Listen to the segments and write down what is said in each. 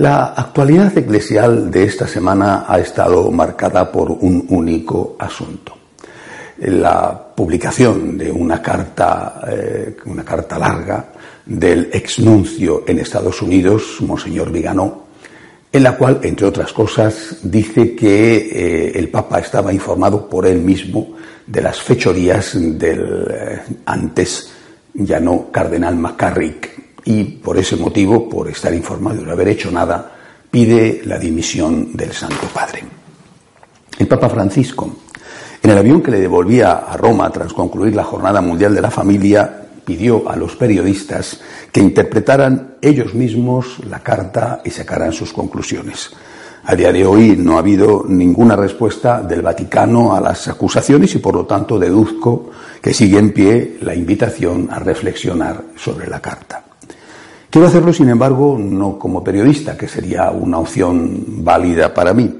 La actualidad eclesial de esta semana ha estado marcada por un único asunto. La publicación de una carta, eh, una carta larga del exnuncio en Estados Unidos, Monseñor Viganó, en la cual, entre otras cosas, dice que eh, el Papa estaba informado por él mismo de las fechorías del eh, antes ya no cardenal McCarrick, y por ese motivo, por estar informado y no haber hecho nada, pide la dimisión del Santo Padre. El Papa Francisco, en el avión que le devolvía a Roma tras concluir la Jornada Mundial de la Familia, pidió a los periodistas que interpretaran ellos mismos la carta y sacaran sus conclusiones. A día de hoy no ha habido ninguna respuesta del Vaticano a las acusaciones y por lo tanto deduzco que sigue en pie la invitación a reflexionar sobre la carta. Quiero hacerlo, sin embargo, no como periodista, que sería una opción válida para mí,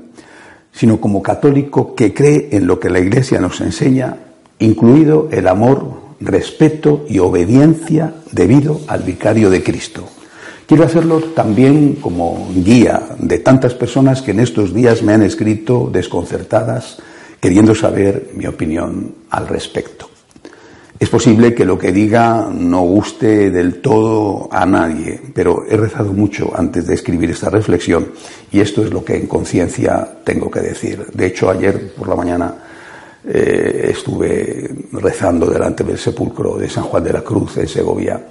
sino como católico que cree en lo que la Iglesia nos enseña, incluido el amor, respeto y obediencia debido al vicario de Cristo. Quiero hacerlo también como guía de tantas personas que en estos días me han escrito desconcertadas, queriendo saber mi opinión al respecto. Es posible que lo que diga no guste del todo a nadie, pero he rezado mucho antes de escribir esta reflexión y esto es lo que en conciencia tengo que decir. De hecho, ayer por la mañana eh, estuve rezando delante del sepulcro de San Juan de la Cruz en Segovia,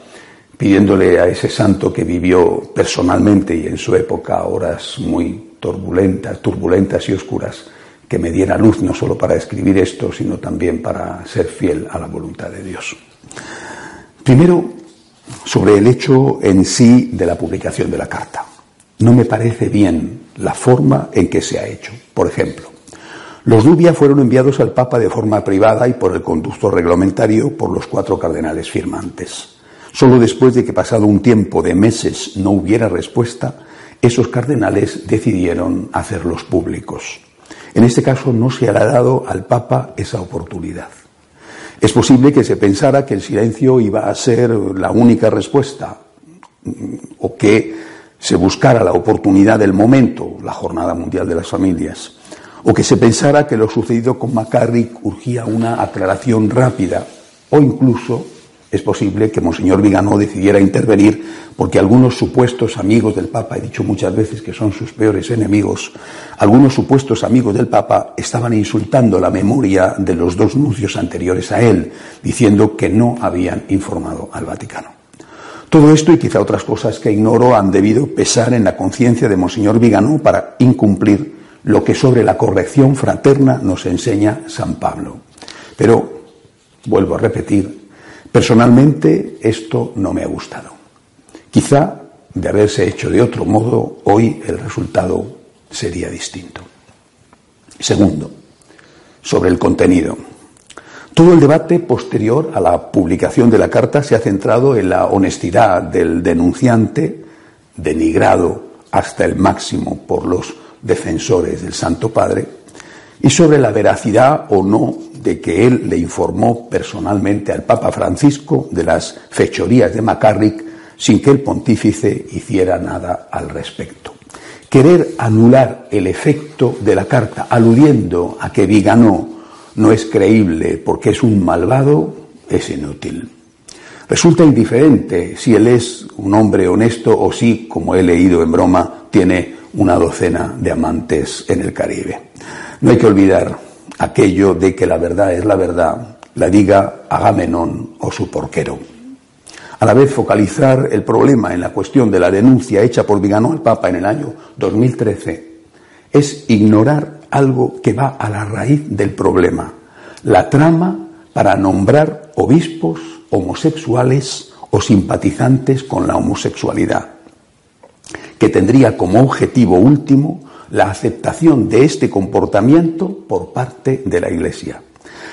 pidiéndole a ese santo que vivió personalmente y en su época horas muy turbulentas, turbulentas y oscuras, que me diera luz no solo para escribir esto, sino también para ser fiel a la voluntad de Dios. Primero, sobre el hecho en sí de la publicación de la carta. No me parece bien la forma en que se ha hecho. Por ejemplo, los Dubia fueron enviados al Papa de forma privada y por el conducto reglamentario por los cuatro cardenales firmantes. Solo después de que pasado un tiempo de meses no hubiera respuesta, esos cardenales decidieron hacerlos públicos. En este caso no se ha dado al Papa esa oportunidad. Es posible que se pensara que el silencio iba a ser la única respuesta mm, o que se buscara la oportunidad del momento, la Jornada Mundial de las Familias, o que se pensara que lo sucedido con McCarrick urgía una aclaración rápida o incluso es posible que Monseñor Viganó decidiera intervenir porque algunos supuestos amigos del Papa, he dicho muchas veces que son sus peores enemigos, algunos supuestos amigos del Papa estaban insultando la memoria de los dos nuncios anteriores a él, diciendo que no habían informado al Vaticano. Todo esto y quizá otras cosas que ignoro han debido pesar en la conciencia de Monseñor Viganó para incumplir lo que sobre la corrección fraterna nos enseña San Pablo. Pero, vuelvo a repetir, Personalmente esto no me ha gustado. Quizá de haberse hecho de otro modo, hoy el resultado sería distinto. Segundo, sobre el contenido. Todo el debate posterior a la publicación de la carta se ha centrado en la honestidad del denunciante, denigrado hasta el máximo por los defensores del Santo Padre, y sobre la veracidad o no de que él le informó personalmente al Papa Francisco de las fechorías de Macarrick sin que el pontífice hiciera nada al respecto. Querer anular el efecto de la carta aludiendo a que Viganó no es creíble porque es un malvado es inútil. Resulta indiferente si él es un hombre honesto o si, como he leído en broma, tiene una docena de amantes en el Caribe. No hay que olvidar aquello de que la verdad es la verdad, la diga Agamenón o su porquero. A la vez, focalizar el problema en la cuestión de la denuncia hecha por Viganó al Papa en el año 2013 es ignorar algo que va a la raíz del problema, la trama para nombrar obispos homosexuales o simpatizantes con la homosexualidad, que tendría como objetivo último la aceptación de este comportamiento por parte de la Iglesia.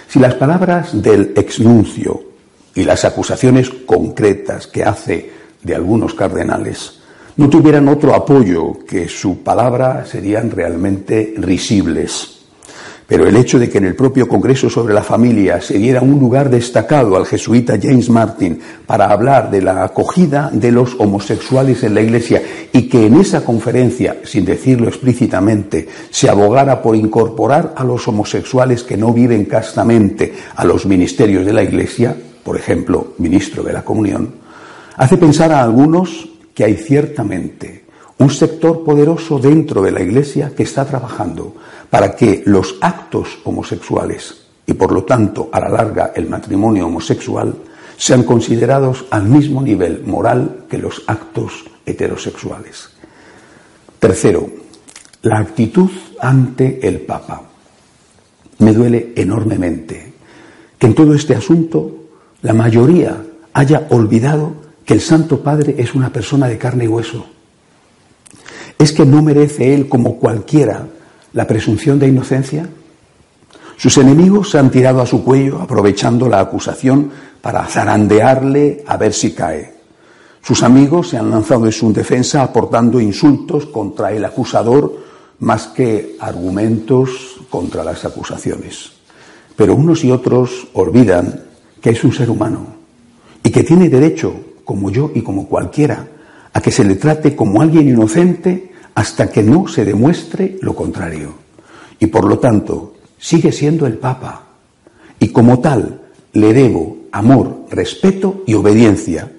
Si las palabras del exnuncio y las acusaciones concretas que hace de algunos cardenales no tuvieran otro apoyo que su palabra serían realmente risibles. Pero el hecho de que en el propio Congreso sobre la Familia se diera un lugar destacado al jesuita James Martin para hablar de la acogida de los homosexuales en la Iglesia y que en esa conferencia, sin decirlo explícitamente, se abogara por incorporar a los homosexuales que no viven castamente a los ministerios de la Iglesia, por ejemplo, ministro de la Comunión, hace pensar a algunos que hay ciertamente un sector poderoso dentro de la Iglesia que está trabajando para que los actos homosexuales y por lo tanto a la larga el matrimonio homosexual sean considerados al mismo nivel moral que los actos heterosexuales. Tercero, la actitud ante el Papa. Me duele enormemente que en todo este asunto la mayoría haya olvidado que el Santo Padre es una persona de carne y hueso. ¿Es que no merece él, como cualquiera, la presunción de inocencia? Sus enemigos se han tirado a su cuello aprovechando la acusación para zarandearle a ver si cae. Sus amigos se han lanzado en su defensa aportando insultos contra el acusador más que argumentos contra las acusaciones. Pero unos y otros olvidan que es un ser humano y que tiene derecho, como yo y como cualquiera, a que se le trate como alguien inocente hasta que no se demuestre lo contrario. Y por lo tanto, sigue siendo el Papa. Y como tal, le debo amor, respeto y obediencia.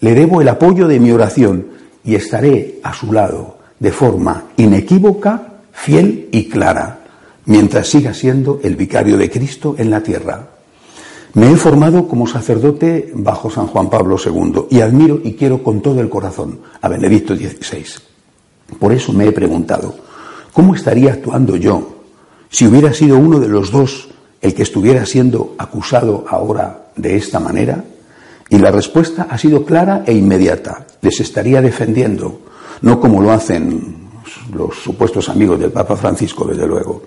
Le debo el apoyo de mi oración y estaré a su lado de forma inequívoca, fiel y clara, mientras siga siendo el vicario de Cristo en la tierra. Me he formado como sacerdote bajo San Juan Pablo II y admiro y quiero con todo el corazón a Benedicto XVI. Por eso me he preguntado, ¿cómo estaría actuando yo si hubiera sido uno de los dos el que estuviera siendo acusado ahora de esta manera? Y la respuesta ha sido clara e inmediata. Les estaría defendiendo, no como lo hacen los supuestos amigos del Papa Francisco, desde luego.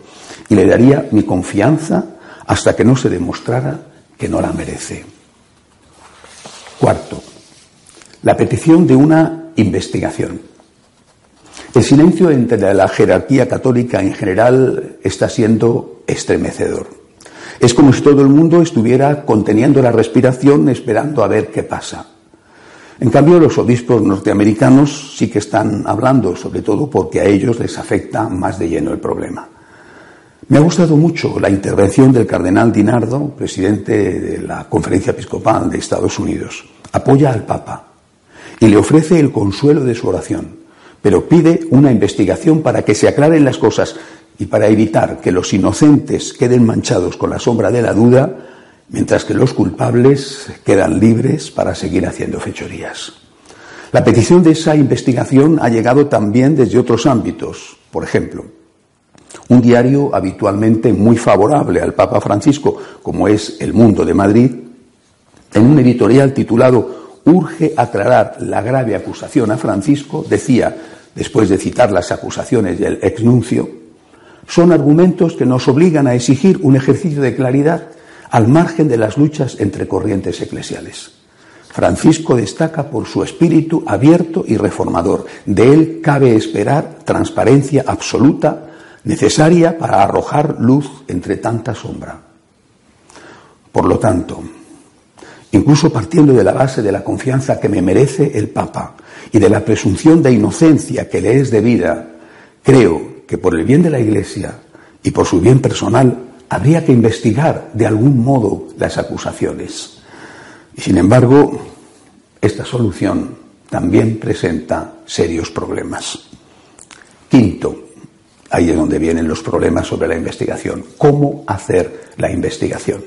Y le daría mi confianza hasta que no se demostrara que no la merece. Cuarto, la petición de una investigación. El silencio entre la jerarquía católica en general está siendo estremecedor. Es como si todo el mundo estuviera conteniendo la respiración esperando a ver qué pasa. En cambio, los obispos norteamericanos sí que están hablando, sobre todo porque a ellos les afecta más de lleno el problema. Me ha gustado mucho la intervención del cardenal Dinardo, presidente de la Conferencia Episcopal de Estados Unidos. Apoya al Papa y le ofrece el consuelo de su oración pero pide una investigación para que se aclaren las cosas y para evitar que los inocentes queden manchados con la sombra de la duda, mientras que los culpables quedan libres para seguir haciendo fechorías. La petición de esa investigación ha llegado también desde otros ámbitos. Por ejemplo, un diario habitualmente muy favorable al Papa Francisco, como es El Mundo de Madrid, en un editorial titulado urge aclarar la grave acusación a Francisco, decía, después de citar las acusaciones del exnuncio, son argumentos que nos obligan a exigir un ejercicio de claridad al margen de las luchas entre corrientes eclesiales. Francisco destaca por su espíritu abierto y reformador. De él cabe esperar transparencia absoluta necesaria para arrojar luz entre tanta sombra. Por lo tanto, incluso partiendo de la base de la confianza que me merece el Papa y de la presunción de inocencia que le es debida, creo que por el bien de la Iglesia y por su bien personal habría que investigar de algún modo las acusaciones. Y sin embargo, esta solución también presenta serios problemas. Quinto, ahí es donde vienen los problemas sobre la investigación. ¿Cómo hacer la investigación?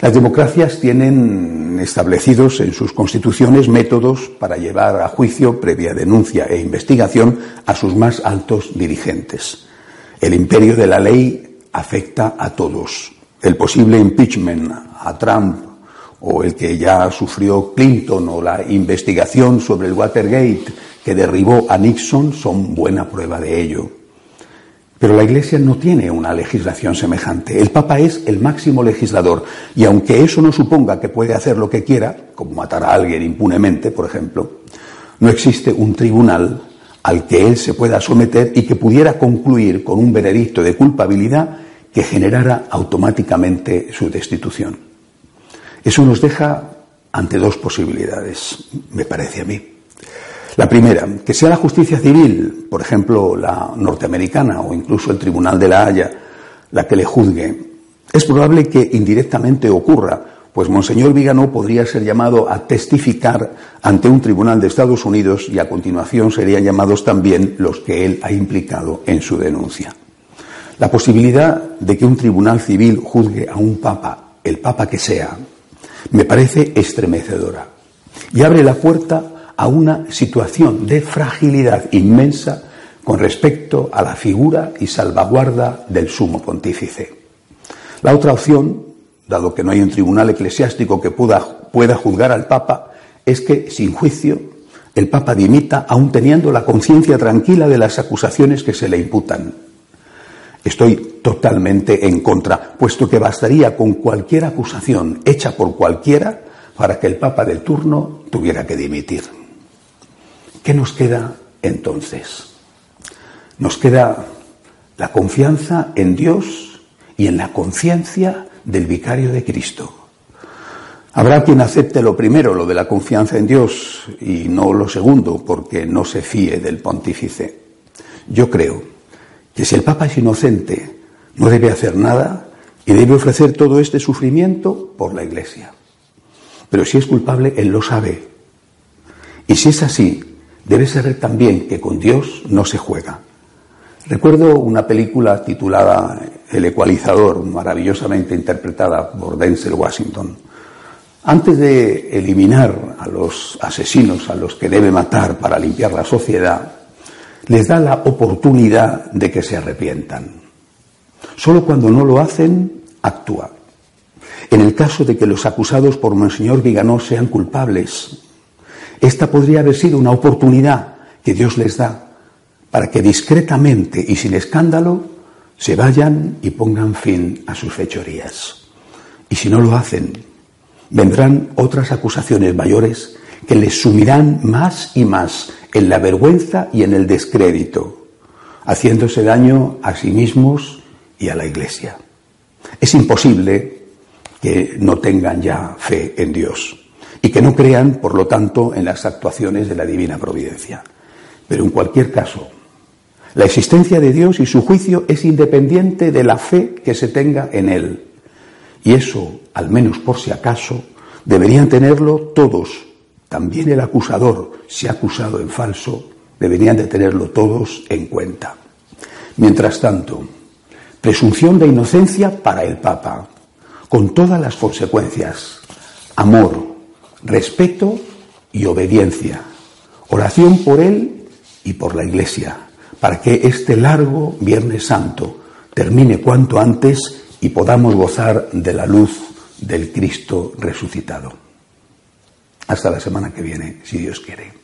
Las democracias tienen establecidos en sus constituciones métodos para llevar a juicio, previa denuncia e investigación, a sus más altos dirigentes. El imperio de la ley afecta a todos. El posible impeachment a Trump o el que ya sufrió Clinton o la investigación sobre el Watergate que derribó a Nixon son buena prueba de ello. Pero la Iglesia no tiene una legislación semejante. El Papa es el máximo legislador y aunque eso no suponga que puede hacer lo que quiera, como matar a alguien impunemente, por ejemplo, no existe un tribunal al que él se pueda someter y que pudiera concluir con un veredicto de culpabilidad que generara automáticamente su destitución. Eso nos deja ante dos posibilidades, me parece a mí. La primera, que sea la justicia civil, por ejemplo la norteamericana o incluso el Tribunal de la Haya, la que le juzgue. Es probable que indirectamente ocurra, pues Monseñor Viganó podría ser llamado a testificar ante un tribunal de Estados Unidos y a continuación serían llamados también los que él ha implicado en su denuncia. La posibilidad de que un tribunal civil juzgue a un papa, el papa que sea, me parece estremecedora y abre la puerta a una situación de fragilidad inmensa con respecto a la figura y salvaguarda del sumo pontífice. La otra opción, dado que no hay un tribunal eclesiástico que pueda, pueda juzgar al Papa, es que, sin juicio, el Papa dimita aun teniendo la conciencia tranquila de las acusaciones que se le imputan. Estoy totalmente en contra, puesto que bastaría con cualquier acusación hecha por cualquiera para que el Papa del turno tuviera que dimitir. ¿Qué nos queda entonces? Nos queda la confianza en Dios y en la conciencia del vicario de Cristo. Habrá quien acepte lo primero, lo de la confianza en Dios, y no lo segundo, porque no se fíe del pontífice. Yo creo que si el Papa es inocente, no debe hacer nada y debe ofrecer todo este sufrimiento por la Iglesia. Pero si es culpable, él lo sabe. Y si es así, debe saber también que con Dios no se juega. Recuerdo una película titulada El ecualizador, maravillosamente interpretada por Denzel Washington. Antes de eliminar a los asesinos a los que debe matar para limpiar la sociedad, les da la oportunidad de que se arrepientan. Solo cuando no lo hacen, actúa. En el caso de que los acusados por Monseñor Viganó sean culpables, esta podría haber sido una oportunidad que Dios les da para que discretamente y sin escándalo se vayan y pongan fin a sus fechorías. Y si no lo hacen, vendrán otras acusaciones mayores que les sumirán más y más en la vergüenza y en el descrédito, haciéndose daño a sí mismos y a la Iglesia. Es imposible que no tengan ya fe en Dios y que no crean, por lo tanto, en las actuaciones de la divina providencia. Pero en cualquier caso, la existencia de Dios y su juicio es independiente de la fe que se tenga en Él. Y eso, al menos por si acaso, deberían tenerlo todos también el acusador, si ha acusado en falso, deberían de tenerlo todos en cuenta. Mientras tanto, presunción de inocencia para el Papa, con todas las consecuencias, amor, respeto y obediencia, oración por él y por la Iglesia, para que este largo Viernes Santo termine cuanto antes y podamos gozar de la luz del Cristo resucitado. Hasta la semana que viene, si Dios quiere.